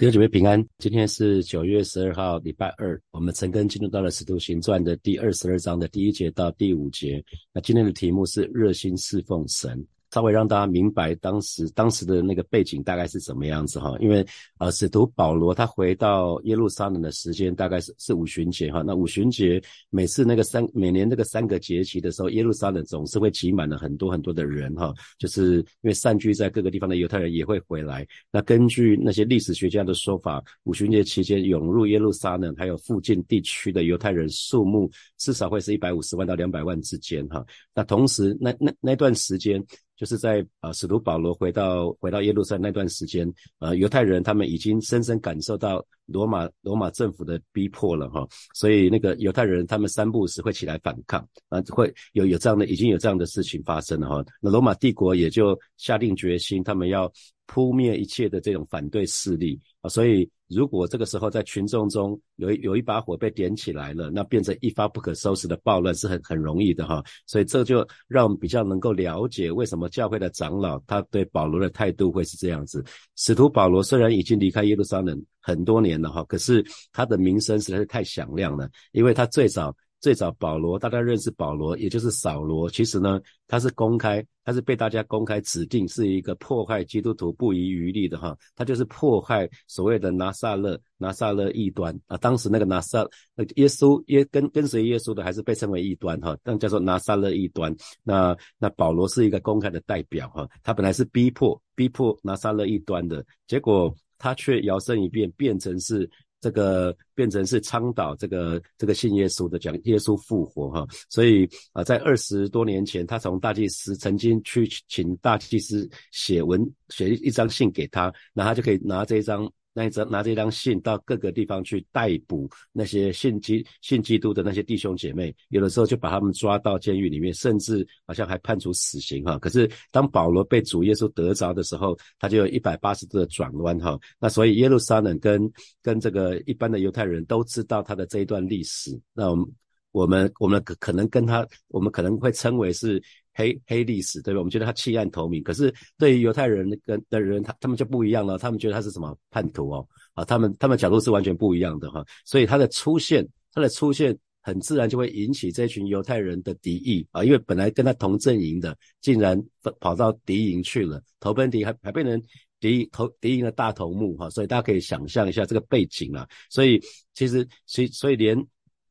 弟兄姐妹平安，今天是九月十二号，礼拜二。我们陈根进入到了《使徒行传》的第二十二章的第一节到第五节。那今天的题目是热心侍奉神。稍微让大家明白当时当时的那个背景大概是怎么样子哈，因为呃，使徒保罗他回到耶路撒冷的时间大概是是五旬节哈，那五旬节每次那个三每年那个三个节期的时候，耶路撒冷总是会挤满了很多很多的人哈，就是因为散居在各个地方的犹太人也会回来。那根据那些历史学家的说法，五旬节期间涌入耶路撒冷还有附近地区的犹太人数目至少会是一百五十万到两百万之间哈。那同时那那那段时间。就是在呃使徒保罗回到回到耶路撒冷那段时间，呃犹太人他们已经深深感受到罗马罗马政府的逼迫了哈，所以那个犹太人他们三不时会起来反抗啊，会有有这样的已经有这样的事情发生了哈，那罗马帝国也就下定决心，他们要扑灭一切的这种反对势力啊，所以。如果这个时候在群众中有一有一把火被点起来了，那变成一发不可收拾的暴乱是很很容易的哈，所以这就让我们比较能够了解为什么教会的长老他对保罗的态度会是这样子。使徒保罗虽然已经离开耶路撒冷很多年了哈，可是他的名声实在是太响亮了，因为他最早。最早保罗，大家认识保罗，也就是扫罗。其实呢，他是公开，他是被大家公开指定是一个破坏基督徒不遗余力的哈。他就是破坏所谓的拿撒勒拿撒勒异端啊。当时那个拿撒那耶稣耶跟跟随耶稣的，还是被称为异端哈，但叫做拿撒勒异端。那那保罗是一个公开的代表哈。他本来是逼迫逼迫拿撒勒异端的，结果他却摇身一变，变成是。这个变成是倡导这个这个信耶稣的，讲耶稣复活哈，所以啊，在二十多年前，他从大祭司曾经去请大祭司写文写一张信给他，那他就可以拿这一张。那一张拿这张信到各个地方去逮捕那些信基信基督的那些弟兄姐妹，有的时候就把他们抓到监狱里面，甚至好像还判处死刑哈。可是当保罗被主耶稣得着的时候，他就有一百八十度的转弯哈。那所以耶路撒冷跟跟这个一般的犹太人都知道他的这一段历史。那我们我们我们可可能跟他，我们可能会称为是。黑黑历史，对吧？我们觉得他弃暗投明，可是对于犹太人跟的人，他他们就不一样了。他们觉得他是什么叛徒哦？啊，他们他们角度是完全不一样的哈。所以他的出现，他的出现很自然就会引起这群犹太人的敌意啊。因为本来跟他同阵营的，竟然跑到敌营去了，投奔敌，还还变成敌投敌营的大头目哈。所以大家可以想象一下这个背景啊。所以其实，所以所以连。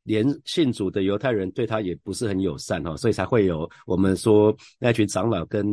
连信主的犹太人对他也不是很友善哈，所以才会有我们说那群长老跟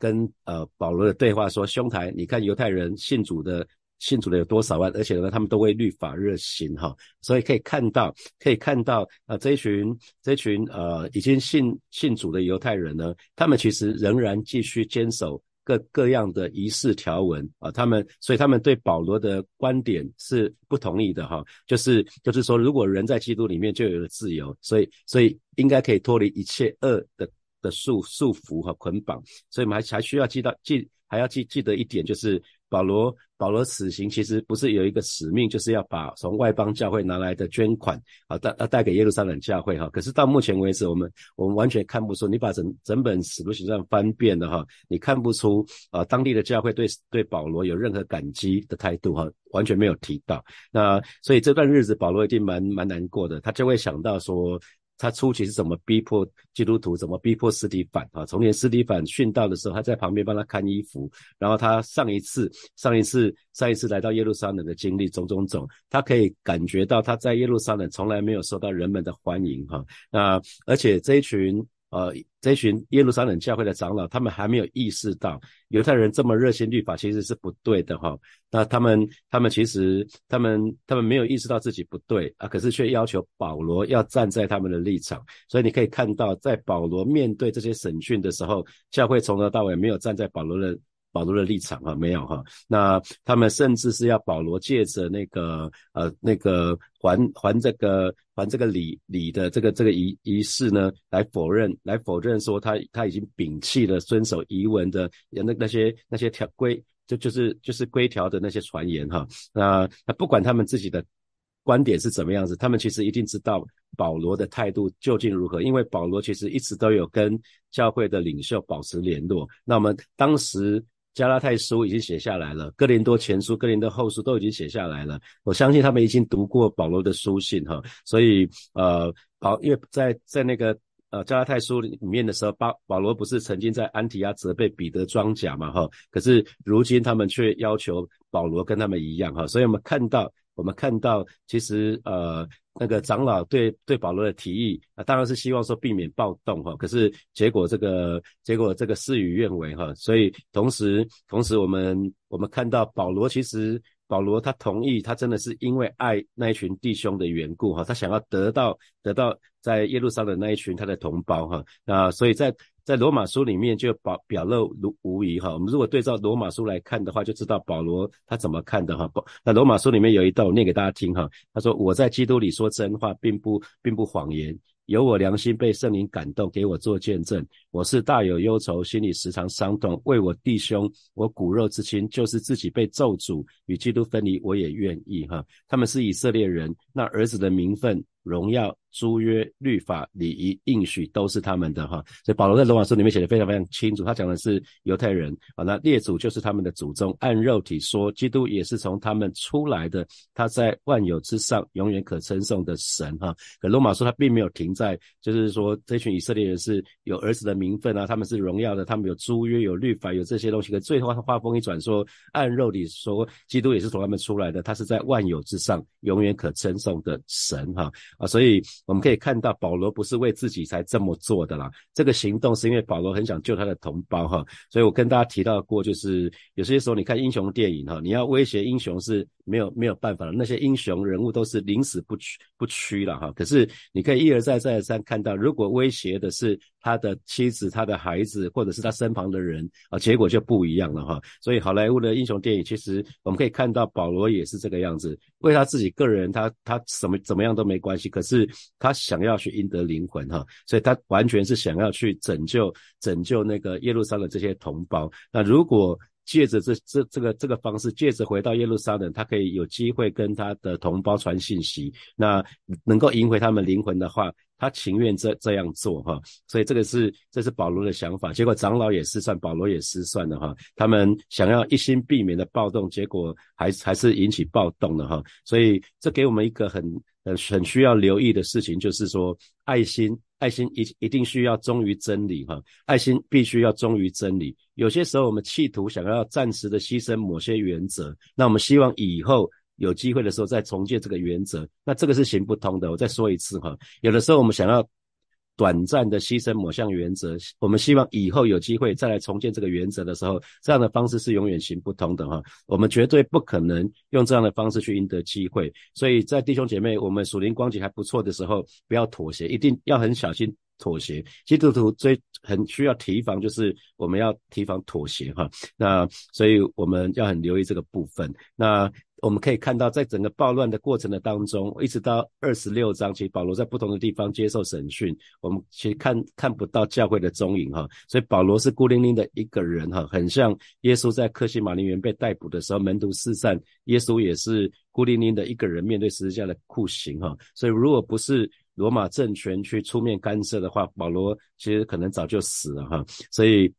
跟呃保罗的对话说，兄台，你看犹太人信主的信主的有多少万，而且呢他们都为律法热心哈，所以可以看到可以看到啊这一群这一群呃已经信信主的犹太人呢，他们其实仍然继续坚守。各各样的仪式条文啊，他们所以他们对保罗的观点是不同意的哈，就是就是说，如果人在基督里面就有了自由，所以所以应该可以脱离一切恶的的束束缚和捆绑，所以我们还还需要记到记还要记记得一点就是。保罗，保罗此行其实不是有一个使命，就是要把从外邦教会拿来的捐款啊带带给耶路撒冷教会哈。可是到目前为止，我们我们完全看不出，你把整整本使徒行传翻遍了哈，你看不出啊当地的教会对对保罗有任何感激的态度哈，完全没有提到。那所以这段日子保罗一定蛮蛮难过的，他就会想到说。他初期是怎么逼迫基督徒，怎么逼迫斯蒂凡啊？从前斯蒂凡殉道的时候，他在旁边帮他看衣服。然后他上一次、上一次、上一次来到耶路撒冷的经历，种种种，他可以感觉到他在耶路撒冷从来没有受到人们的欢迎哈。那而且这一群。呃，这群耶路撒冷教会的长老，他们还没有意识到犹太人这么热心律法其实是不对的哈。那他们，他们其实，他们，他们没有意识到自己不对啊，可是却要求保罗要站在他们的立场。所以你可以看到，在保罗面对这些审讯的时候，教会从头到尾没有站在保罗的。保罗的立场哈没有哈，那他们甚至是要保罗借着那个呃那个还还这个还这个礼礼的这个这个仪仪式呢，来否认来否认说他他已经摒弃了遵守遗文的那那些那些条规就就是就是规条的那些传言哈，那那不管他们自己的观点是怎么样子，他们其实一定知道保罗的态度究竟如何，因为保罗其实一直都有跟教会的领袖保持联络。那我们当时。加拉泰书已经写下来了，哥林多前书、哥林多后书都已经写下来了。我相信他们已经读过保罗的书信哈，所以呃，保因为在在那个呃加拉泰书里面的时候，保保罗不是曾经在安提阿责备彼得装甲嘛哈，可是如今他们却要求保罗跟他们一样哈，所以我们看到我们看到其实呃。那个长老对对保罗的提议啊，当然是希望说避免暴动哈，可是结果这个结果这个事与愿违哈，所以同时同时我们我们看到保罗其实保罗他同意，他真的是因为爱那一群弟兄的缘故哈，他想要得到得到在耶路撒冷那一群他的同胞哈，那所以在。在罗马书里面就表表露无无疑哈，我们如果对照罗马书来看的话，就知道保罗他怎么看的哈。那罗马书里面有一段，我念给大家听哈。他说：“我在基督里说真话，并不并不谎言，有我良心被圣灵感动，给我做见证。我是大有忧愁，心里时常伤痛，为我弟兄，我骨肉之亲，就是自己被咒诅与基督分离，我也愿意哈。他们是以色列人，那儿子的名分。”荣耀、租约、律法、礼仪、应许都是他们的哈，所以保罗在罗马书里面写的非常非常清楚，他讲的是犹太人啊，那列祖就是他们的祖宗，按肉体说，基督也是从他们出来的，他在万有之上，永远可称颂的神哈。可罗马书他并没有停在，就是说这群以色列人是有儿子的名分啊，他们是荣耀的，他们有租约、有律法、有这些东西。可最后他话锋一转说，按肉体说，基督也是从他们出来的，他是在万有之上，永远可称颂的神哈。啊，所以我们可以看到保罗不是为自己才这么做的啦。这个行动是因为保罗很想救他的同胞哈。所以我跟大家提到过，就是有些时候你看英雄电影哈，你要威胁英雄是没有没有办法的。那些英雄人物都是宁死不屈不屈了哈。可是你可以一而再再而三看到，如果威胁的是他的妻子、他的孩子，或者是他身旁的人啊，结果就不一样了哈。所以好莱坞的英雄电影，其实我们可以看到保罗也是这个样子，为他自己个人，他他什么怎么样都没关系。可是他想要去赢得灵魂哈，所以他完全是想要去拯救拯救那个耶路撒冷这些同胞。那如果借着这这这个这个方式，借着回到耶路撒冷，他可以有机会跟他的同胞传信息，那能够赢回他们灵魂的话，他情愿这这样做哈。所以这个是这是保罗的想法。结果长老也失算，保罗也失算了哈。他们想要一心避免的暴动，结果还还是引起暴动了哈。所以这给我们一个很很很需要留意的事情，就是说爱心。爱心一一定需要忠于真理哈，爱心必须要忠于真理。有些时候我们企图想要暂时的牺牲某些原则，那我们希望以后有机会的时候再重建这个原则，那这个是行不通的。我再说一次哈，有的时候我们想要。短暂的牺牲某项原则，我们希望以后有机会再来重建这个原则的时候，这样的方式是永远行不通的哈。我们绝对不可能用这样的方式去赢得机会。所以在弟兄姐妹，我们属灵光景还不错的时候，不要妥协，一定要很小心妥协。基督徒最很需要提防，就是我们要提防妥协哈。那所以我们要很留意这个部分。那。我们可以看到，在整个暴乱的过程的当中，一直到二十六章，其实保罗在不同的地方接受审讯，我们其实看看不到教会的踪影哈。所以保罗是孤零零的一个人哈，很像耶稣在克西马林园被逮捕的时候，门徒四散，耶稣也是孤零零的一个人面对十字架的酷刑哈。所以如果不是罗马政权去出面干涉的话，保罗其实可能早就死了哈。所以。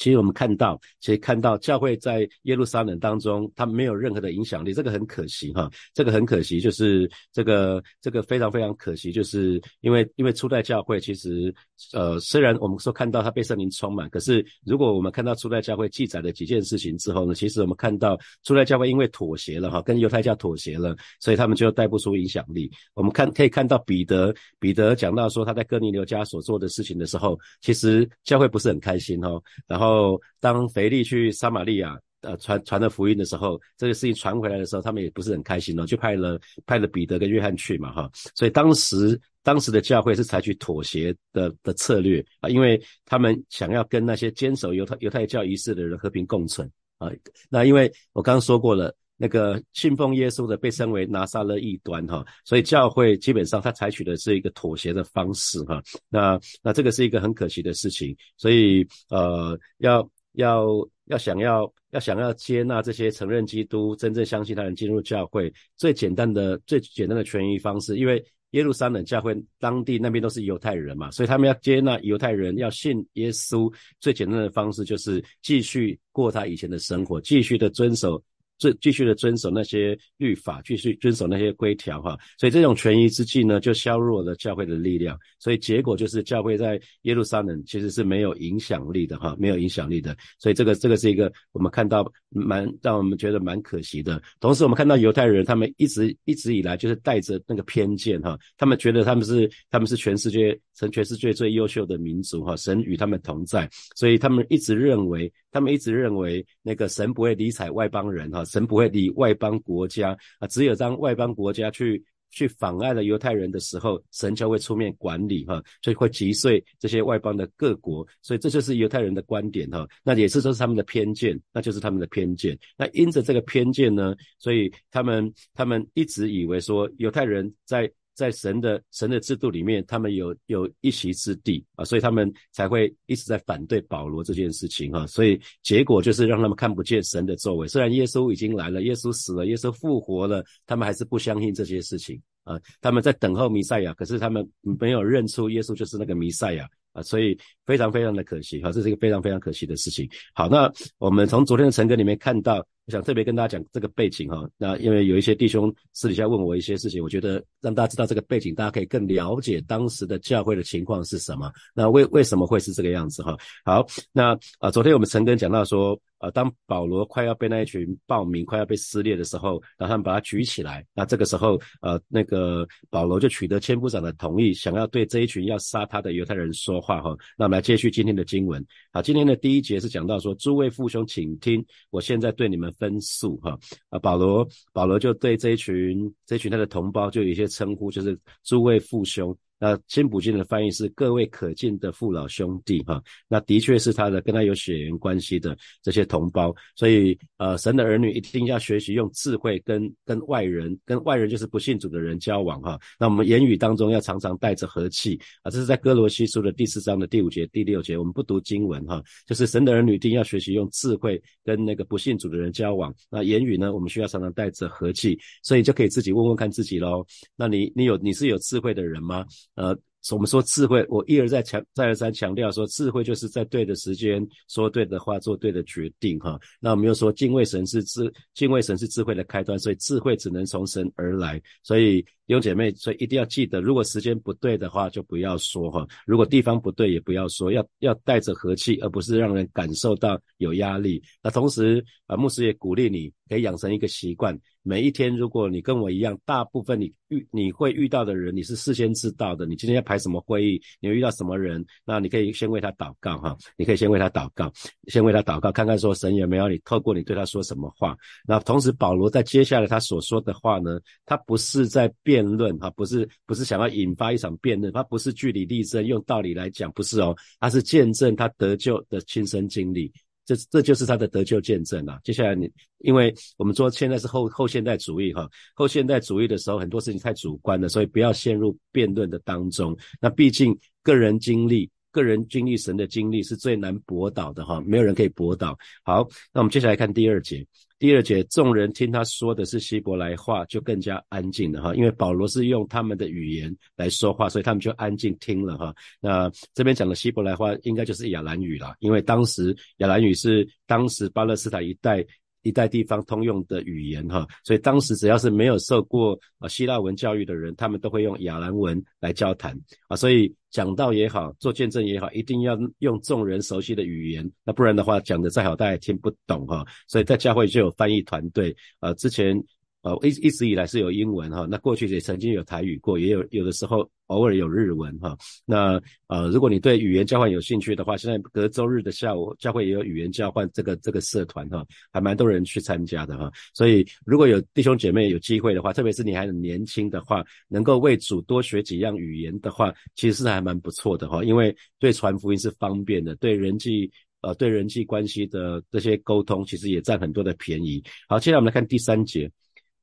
其实我们看到，其实看到教会在耶路撒冷当中，它没有任何的影响力，这个很可惜哈，这个很可惜，就是这个这个非常非常可惜，就是因为因为初代教会其实呃虽然我们说看到它被圣灵充满，可是如果我们看到初代教会记载的几件事情之后呢，其实我们看到初代教会因为妥协了哈，跟犹太教妥协了，所以他们就带不出影响力。我们看可以看到彼得彼得讲到说他在哥尼流家所做的事情的时候，其实教会不是很开心哈，然后。后，当腓力去撒玛利亚，呃，传传了福音的时候，这个事情传回来的时候，他们也不是很开心哦，就派了派了彼得跟约翰去嘛，哈。所以当时当时的教会是采取妥协的的策略啊，因为他们想要跟那些坚守犹太犹太教仪式的人和平共存啊。那因为我刚刚说过了。那个信奉耶稣的被称为拿撒勒异端哈，所以教会基本上他采取的是一个妥协的方式哈，那那这个是一个很可惜的事情，所以呃要要要想要要想要接纳这些承认基督、真正相信他人进入教会，最简单的最简单的权益方式，因为耶路撒冷教会当地那边都是犹太人嘛，所以他们要接纳犹太人，要信耶稣，最简单的方式就是继续过他以前的生活，继续的遵守。遵继续的遵守那些律法，继续遵守那些规条哈，所以这种权宜之计呢，就削弱了教会的力量，所以结果就是教会在耶路撒冷其实是没有影响力的哈，没有影响力的，所以这个这个是一个我们看到蛮让我们觉得蛮可惜的。同时我们看到犹太人他们一直一直以来就是带着那个偏见哈，他们觉得他们是他们是全世界成全世界最优秀的民族哈，神与他们同在，所以他们一直认为他们一直认为那个神不会理睬外邦人哈。神不会理外邦国家啊，只有当外邦国家去去妨碍了犹太人的时候，神就会出面管理哈，所以会击碎这些外邦的各国，所以这就是犹太人的观点哈，那也是这是他们的偏见，那就是他们的偏见。那因着这个偏见呢，所以他们他们一直以为说犹太人在。在神的神的制度里面，他们有有一席之地啊，所以他们才会一直在反对保罗这件事情哈。所以结果就是让他们看不见神的作为。虽然耶稣已经来了，耶稣死了，耶稣复活了，他们还是不相信这些事情啊。他们在等候弥赛亚，可是他们没有认出耶稣就是那个弥赛亚啊，所以非常非常的可惜哈，这是一个非常非常可惜的事情。好，那我们从昨天的晨歌里面看到。想特别跟大家讲这个背景哈，那因为有一些弟兄私底下问我一些事情，我觉得让大家知道这个背景，大家可以更了解当时的教会的情况是什么。那为为什么会是这个样子哈？好，那啊，昨天我们陈根讲到说，呃，当保罗快要被那一群暴民快要被撕裂的时候，然后他们把他举起来，那这个时候呃，那个保罗就取得千夫长的同意，想要对这一群要杀他的犹太人说话哈。那我们来接续今天的经文。好，今天的第一节是讲到说，诸位父兄，请听，我现在对你们。分数哈啊，保罗保罗就对这一群这一群他的同胞就有一些称呼，就是诸位父兄。那新普金的翻译是各位可敬的父老兄弟哈，那的确是他的跟他有血缘关系的这些同胞，所以呃神的儿女一定要学习用智慧跟跟外人跟外人就是不信主的人交往哈，那我们言语当中要常常带着和气啊，这是在哥罗西书的第四章的第五节第六节，我们不读经文哈，就是神的儿女一定要学习用智慧跟那个不信主的人交往，那言语呢我们需要常常带着和气，所以就可以自己问问看自己喽，那你你有你是有智慧的人吗？呃，我们说智慧，我一而再强再而三强调说，智慧就是在对的时间说对的话，做对的决定哈。那我们又说敬畏神是智，敬畏神是智慧的开端，所以智慧只能从神而来，所以。弟姐妹，所以一定要记得，如果时间不对的话，就不要说哈；如果地方不对，也不要说，要要带着和气，而不是让人感受到有压力。那同时啊，牧师也鼓励你，可以养成一个习惯，每一天，如果你跟我一样，大部分你遇你会遇到的人，你是事先知道的。你今天要排什么会议，你会遇到什么人，那你可以先为他祷告哈，你可以先为他祷告，先为他祷告，看看说神有没有你透过你对他说什么话。那同时，保罗在接下来他所说的话呢，他不是在变。辩论哈，不是不是想要引发一场辩论，他不是据理力争，用道理来讲，不是哦，他是见证他得救的亲身经历，这这就是他的得救见证啊。接下来你，因为我们说现在是后后现代主义哈，后现代主义的时候很多事情太主观了，所以不要陷入辩论的当中。那毕竟个人经历。个人经历神的经历是最难驳倒的哈，没有人可以驳倒。好，那我们接下来看第二节。第二节，众人听他说的是希伯来话，就更加安静了哈，因为保罗是用他们的语言来说话，所以他们就安静听了哈。那这边讲的希伯来话，应该就是亚兰语了，因为当时亚兰语是当时巴勒斯坦一带。一带地方通用的语言哈，所以当时只要是没有受过啊希腊文教育的人，他们都会用亚兰文来交谈啊，所以讲道也好，做见证也好，一定要用众人熟悉的语言，那不然的话讲的再好，大家也听不懂哈。所以在教会就有翻译团队啊，之前。呃，一一直以来是有英文哈，那过去也曾经有台语过，也有有的时候偶尔有日文哈。那呃，如果你对语言交换有兴趣的话，现在隔周日的下午，教会也有语言交换这个这个社团哈，还蛮多人去参加的哈。所以如果有弟兄姐妹有机会的话，特别是你还很年轻的话，能够为主多学几样语言的话，其实是还蛮不错的哈，因为对传福音是方便的，对人际呃对人际关系的这些沟通，其实也占很多的便宜。好，接下来我们来看第三节。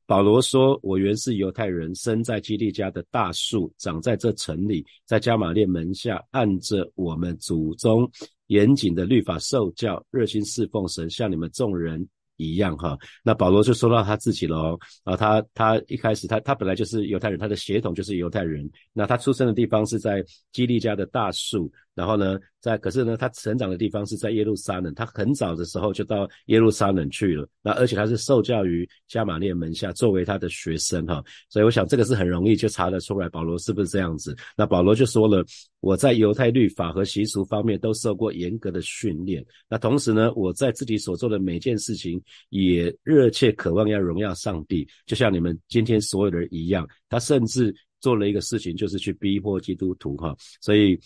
保罗说：“我原是犹太人，生在基利家的大树，长在这城里，在加玛列门下，按着我们祖宗严谨的律法受教，热心侍奉神，像你们众人一样哈。那保罗就说到他自己喽啊，他他一开始他他本来就是犹太人，他的血统就是犹太人。那他出生的地方是在基利家的大树。然后呢，在可是呢，他成长的地方是在耶路撒冷，他很早的时候就到耶路撒冷去了。那而且他是受教于加玛列门下，作为他的学生哈。所以我想这个是很容易就查得出来，保罗是不是这样子？那保罗就说了，我在犹太律法和习俗方面都受过严格的训练。那同时呢，我在自己所做的每件事情也热切渴望要荣耀上帝，就像你们今天所有的人一样。他甚至做了一个事情，就是去逼迫基督徒哈。所以。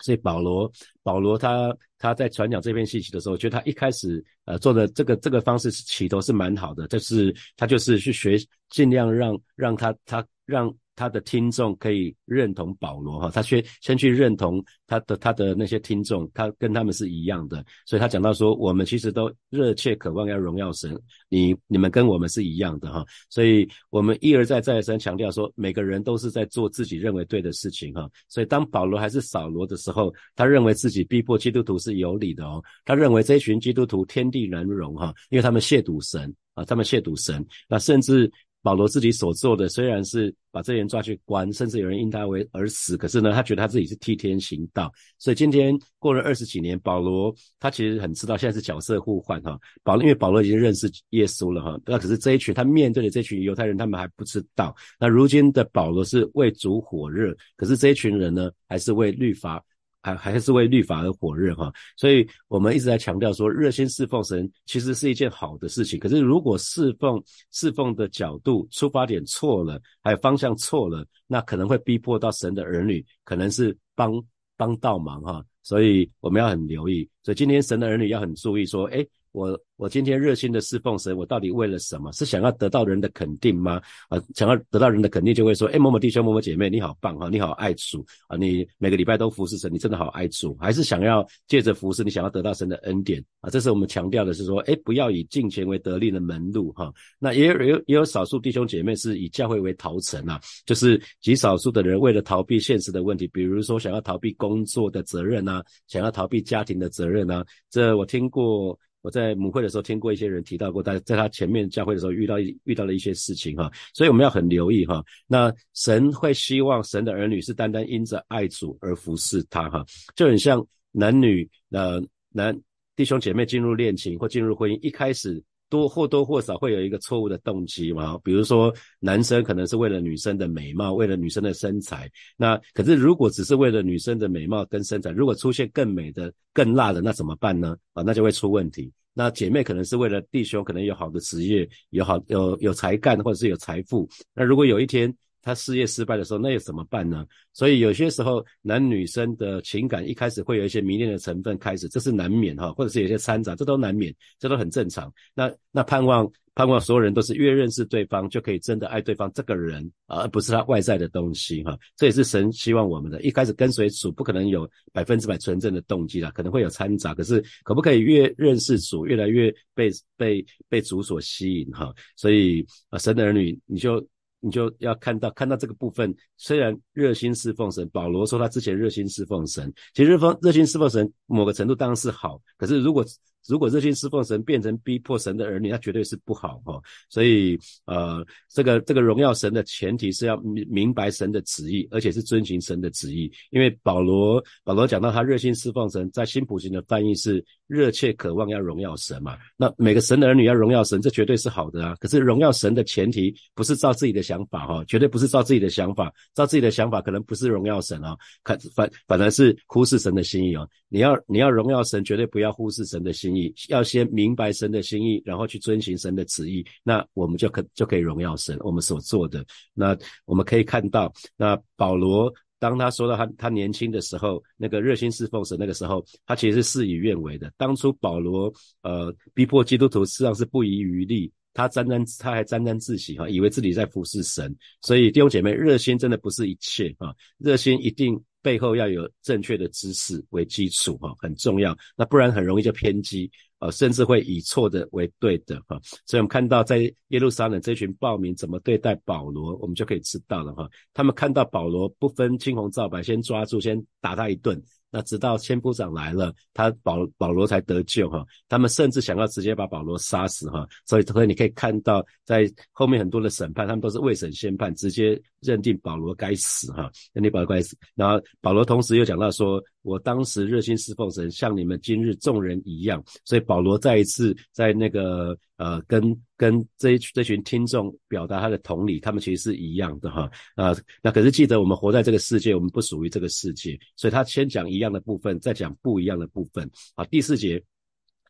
所以保罗，保罗他他在传讲这篇信息的时候，我觉得他一开始呃做的这个这个方式是起头是蛮好的，就是他就是去学，尽量让让他他让。他的听众可以认同保罗哈，他先先去认同他的他的那些听众，他跟他们是一样的，所以他讲到说，我们其实都热切渴望要荣耀神，你你们跟我们是一样的哈，所以我们一而再再而三强调说，每个人都是在做自己认为对的事情哈，所以当保罗还是扫罗的时候，他认为自己逼迫基督徒是有理的哦，他认为这群基督徒天地难容哈，因为他们亵渎神啊，他们亵渎神，那甚至。保罗自己所做的虽然是把这些人抓去关，甚至有人因他为而死，可是呢，他觉得他自己是替天行道。所以今天过了二十几年，保罗他其实很知道现在是角色互换哈。保罗因为保罗已经认识耶稣了哈，那可是这一群他面对的这群犹太人，他们还不知道。那如今的保罗是为主火热，可是这一群人呢，还是为律法。还还是为律法而火热哈，所以我们一直在强调说，热心侍奉神其实是一件好的事情。可是如果侍奉侍奉的角度出发点错了，还有方向错了，那可能会逼迫到神的儿女，可能是帮帮倒忙哈。所以我们要很留意。所以今天神的儿女要很注意说，哎。我我今天热心的侍奉神，我到底为了什么？是想要得到人的肯定吗？啊，想要得到人的肯定，就会说，哎，某某弟兄、某某姐妹，你好棒哈，你好爱主啊，你每个礼拜都服侍神，你真的好爱主。还是想要借着服侍，你想要得到神的恩典啊？这是我们强调的是说，哎，不要以金钱为得利的门路哈。那也有有也有少数弟兄姐妹是以教会为逃城啊，就是极少数的人为了逃避现实的问题，比如说想要逃避工作的责任啊，想要逃避家庭的责任啊。这我听过。我在母会的时候听过一些人提到过，在在他前面教会的时候遇到遇到了一些事情哈，所以我们要很留意哈。那神会希望神的儿女是单单因着爱主而服侍他哈，就很像男女呃男弟兄姐妹进入恋情或进入婚姻，一开始多或多或少会有一个错误的动机嘛，比如说男生可能是为了女生的美貌，为了女生的身材，那可是如果只是为了女生的美貌跟身材，如果出现更美的。更辣的那怎么办呢？啊，那就会出问题。那姐妹可能是为了弟兄，可能有好的职业，有好有有才干，或者是有财富。那如果有一天他事业失败的时候，那又怎么办呢？所以有些时候男女生的情感一开始会有一些迷恋的成分开始，这是难免哈，或者是有些掺杂，这都难免，这都很正常。那那盼望。盼望所有人都是越认识对方，就可以真的爱对方这个人，而不是他外在的东西哈。这也是神希望我们的。一开始跟随主，不可能有百分之百纯正的动机啦，可能会有掺杂。可是可不可以越认识主，越来越被被被主所吸引哈？所以啊，神的儿女，你就。你就要看到看到这个部分，虽然热心侍奉神，保罗说他之前热心侍奉神，其实热热心侍奉神某个程度当然是好，可是如果如果热心侍奉神变成逼迫神的儿女，那绝对是不好哈。所以呃，这个这个荣耀神的前提是要明明白神的旨意，而且是遵循神的旨意。因为保罗保罗讲到他热心侍奉神，在新普行的翻译是热切渴望要荣耀神嘛。那每个神的儿女要荣耀神，这绝对是好的啊。可是荣耀神的前提不是照自己的。想法哈，绝对不是照自己的想法，照自己的想法可能不是荣耀神啊，可反反而是忽视神的心意哦。你要你要荣耀神，绝对不要忽视神的心意，要先明白神的心意，然后去遵循神的旨意，那我们就可就可以荣耀神。我们所做的，那我们可以看到，那保罗当他说到他他年轻的时候，那个热心侍奉神那个时候，他其实是事与愿违的。当初保罗呃逼迫基督徒，实际上是不遗余力。他沾沾，他还沾沾自喜哈，以为自己在服侍神，所以弟兄姐妹，热心真的不是一切啊，热心一定背后要有正确的知识为基础哈，很重要，那不然很容易就偏激啊，甚至会以错的为对的哈。所以我们看到在耶路撒冷这群暴民怎么对待保罗，我们就可以知道了哈。他们看到保罗不分青红皂白，先抓住，先打他一顿。那直到千夫长来了，他保保罗才得救哈。他们甚至想要直接把保罗杀死哈。所以所以你可以看到，在后面很多的审判，他们都是未审先判，直接认定保罗该死哈，认定保罗该死。然后保罗同时又讲到说，我当时热心侍奉神，像你们今日众人一样。所以保罗再一次在那个呃跟跟这一这群听众表达他的同理，他们其实是一样的哈啊。那可是记得我们活在这个世界，我们不属于这个世界，所以他先讲一。样的部分，再讲不一样的部分。好，第四节，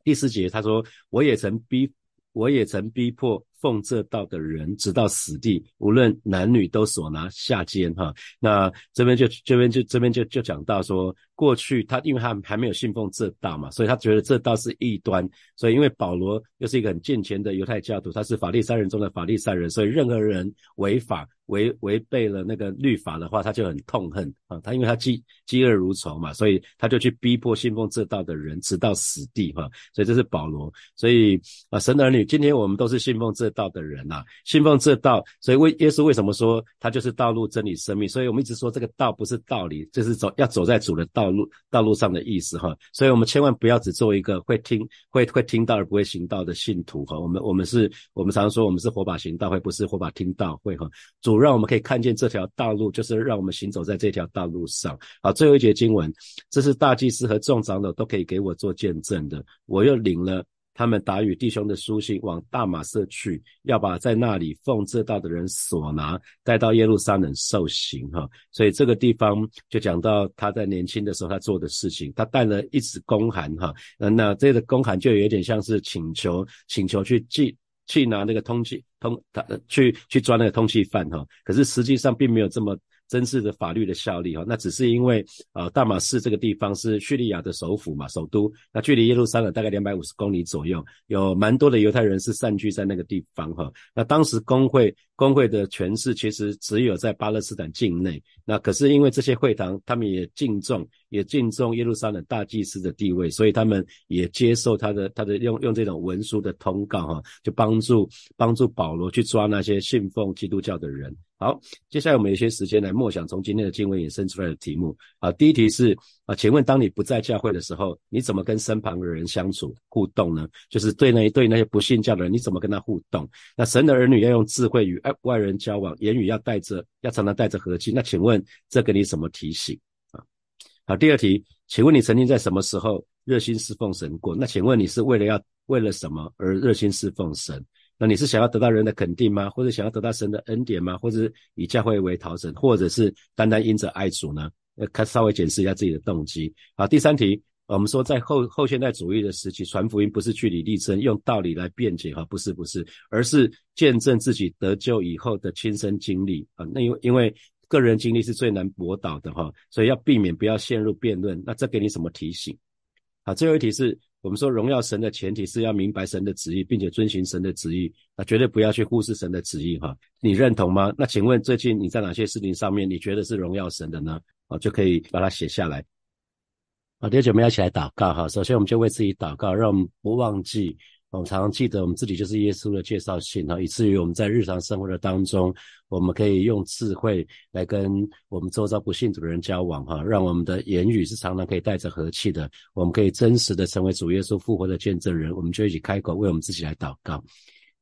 第四节他说：“我也曾逼，我也曾逼迫奉这道的人，直到死地，无论男女都所拿下监。”哈，那这边就这边就这边就就讲到说。过去他因为他还没有信奉这道嘛，所以他觉得这道是异端。所以因为保罗又是一个很健全的犹太教徒，他是法利赛人中的法利赛人，所以任何人违法违违背了那个律法的话，他就很痛恨啊。他因为他饥饥饿如仇嘛，所以他就去逼迫信奉这道的人，直到死地哈。所以这是保罗。所以啊，神的儿女，今天我们都是信奉这道的人呐，信奉这道。所以为耶稣为什么说他就是道路、真理、生命？所以我们一直说这个道不是道理，就是走要走在主的道。路道路上的意思哈，所以我们千万不要只做一个会听会会听到而不会行道的信徒哈。我们我们是我们常说我们是火把行道会，不是火把听道会哈。主让我们可以看见这条道路，就是让我们行走在这条道路上。好，最后一节经文，这是大祭司和众长老都可以给我做见证的。我又领了。他们打与弟兄的书信往大马色去，要把在那里奉这道的人所拿带到耶路撒冷受刑哈。所以这个地方就讲到他在年轻的时候他做的事情，他带了一纸公函哈。那这个公函就有点像是请求，请求去寄去拿那个通缉通他去去抓那个通缉犯哈。可是实际上并没有这么。真实的法律的效力哈，那只是因为呃大马士这个地方是叙利亚的首府嘛，首都，那距离耶路撒冷大概两百五十公里左右，有蛮多的犹太人是散居在那个地方哈。那当时工会工会的权势其实只有在巴勒斯坦境内，那可是因为这些会堂他们也敬重也敬重耶路撒冷大祭司的地位，所以他们也接受他的他的用用这种文书的通告哈，就帮助帮助保罗去抓那些信奉基督教的人。好，接下来我们有些时间来默想从今天的经文衍生出来的题目啊。第一题是啊，请问当你不在教会的时候，你怎么跟身旁的人相处互动呢？就是对那对那些不信教的人，你怎么跟他互动？那神的儿女要用智慧与外外人交往，言语要带着要常常带着和气。那请问这给你什么提醒啊？好，第二题，请问你曾经在什么时候热心侍奉神过？那请问你是为了要为了什么而热心侍奉神？那你是想要得到人的肯定吗？或者想要得到神的恩典吗？或者是以教会为逃生，或者是单单因着爱主呢？呃，看稍微检视一下自己的动机。好，第三题，我们说在后后现代主义的时期，传福音不是据理力争，用道理来辩解哈，不是不是，而是见证自己得救以后的亲身经历啊。那因为因为个人经历是最难驳倒的哈，所以要避免不要陷入辩论。那这给你什么提醒？好，最后一题是。我们说荣耀神的前提是要明白神的旨意，并且遵循神的旨意，那绝对不要去忽视神的旨意哈。你认同吗？那请问最近你在哪些事情上面你觉得是荣耀神的呢？啊，就可以把它写下来。好，弟兄姐妹一起来祷告哈。首先我们就为自己祷告，让我们不忘记。我们常常记得，我们自己就是耶稣的介绍信哈，以至于我们在日常生活的当中，我们可以用智慧来跟我们周遭不信主的人交往哈，让我们的言语是常常可以带着和气的，我们可以真实的成为主耶稣复活的见证人。我们就一起开口为我们自己来祷告，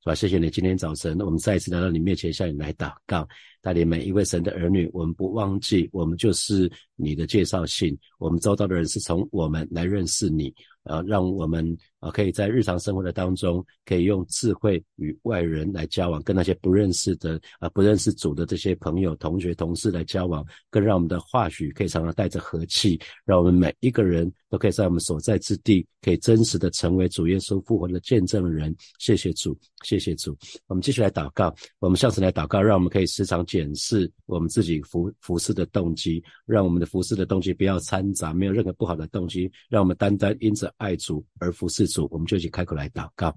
是吧？谢谢你，今天早晨我们再一次来到你面前向你来祷告，带领每一位神的儿女，我们不忘记，我们就是你的介绍信，我们周遭的人是从我们来认识你。啊，让我们啊，可以在日常生活的当中，可以用智慧与外人来交往，跟那些不认识的啊，不认识主的这些朋友、同学、同事来交往，更让我们的话语可以常常带着和气，让我们每一个人都可以在我们所在之地，可以真实的成为主耶稣复活的见证人。谢谢主，谢谢主。我们继续来祷告，我们下次来祷告，让我们可以时常检视我们自己服服侍的动机，让我们的服侍的动机不要掺杂，没有任何不好的动机，让我们单单因着。爱主而服侍主，我们就一起开口来祷告，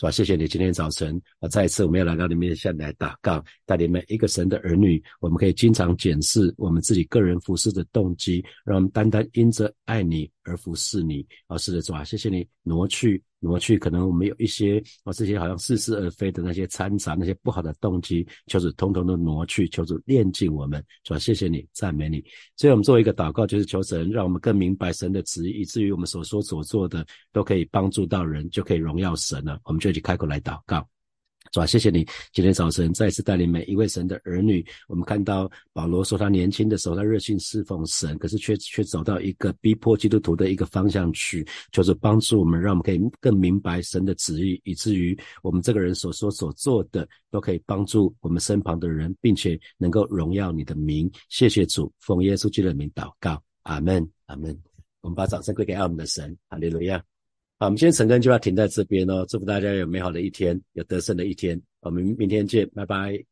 是吧？谢谢你今天早晨啊，再一次我们要来到你面前来打杠，带领每一个神的儿女，我们可以经常检视我们自己个人服侍的动机，让我们单单因着爱你而服侍你。啊，是的，是吧，谢谢你挪去挪去可能我们有一些啊这些好像似是而非的那些掺杂那些不好的动机，求主通通都挪去，求主炼净我们，主谢谢你，赞美你。所以我们作为一个祷告，就是求神让我们更明白神的旨意，以至于我们所说所做的都可以帮助到人，就可以荣耀神了。我们就一起开口来祷告。主啊，谢谢你今天早晨再次带领每一位神的儿女。我们看到保罗说，他年轻的时候他热心侍奉神，可是却却走到一个逼迫基督徒的一个方向去，就是帮助我们，让我们可以更明白神的旨意，以至于我们这个人所说所做的都可以帮助我们身旁的人，并且能够荣耀你的名。谢谢主，奉耶稣基督的名祷告，阿门，阿门。我们把掌声归给爱我们的神，哈利路亚。好，我们今天晨更就要停在这边哦。祝福大家有美好的一天，有得胜的一天。我们明天见，拜拜。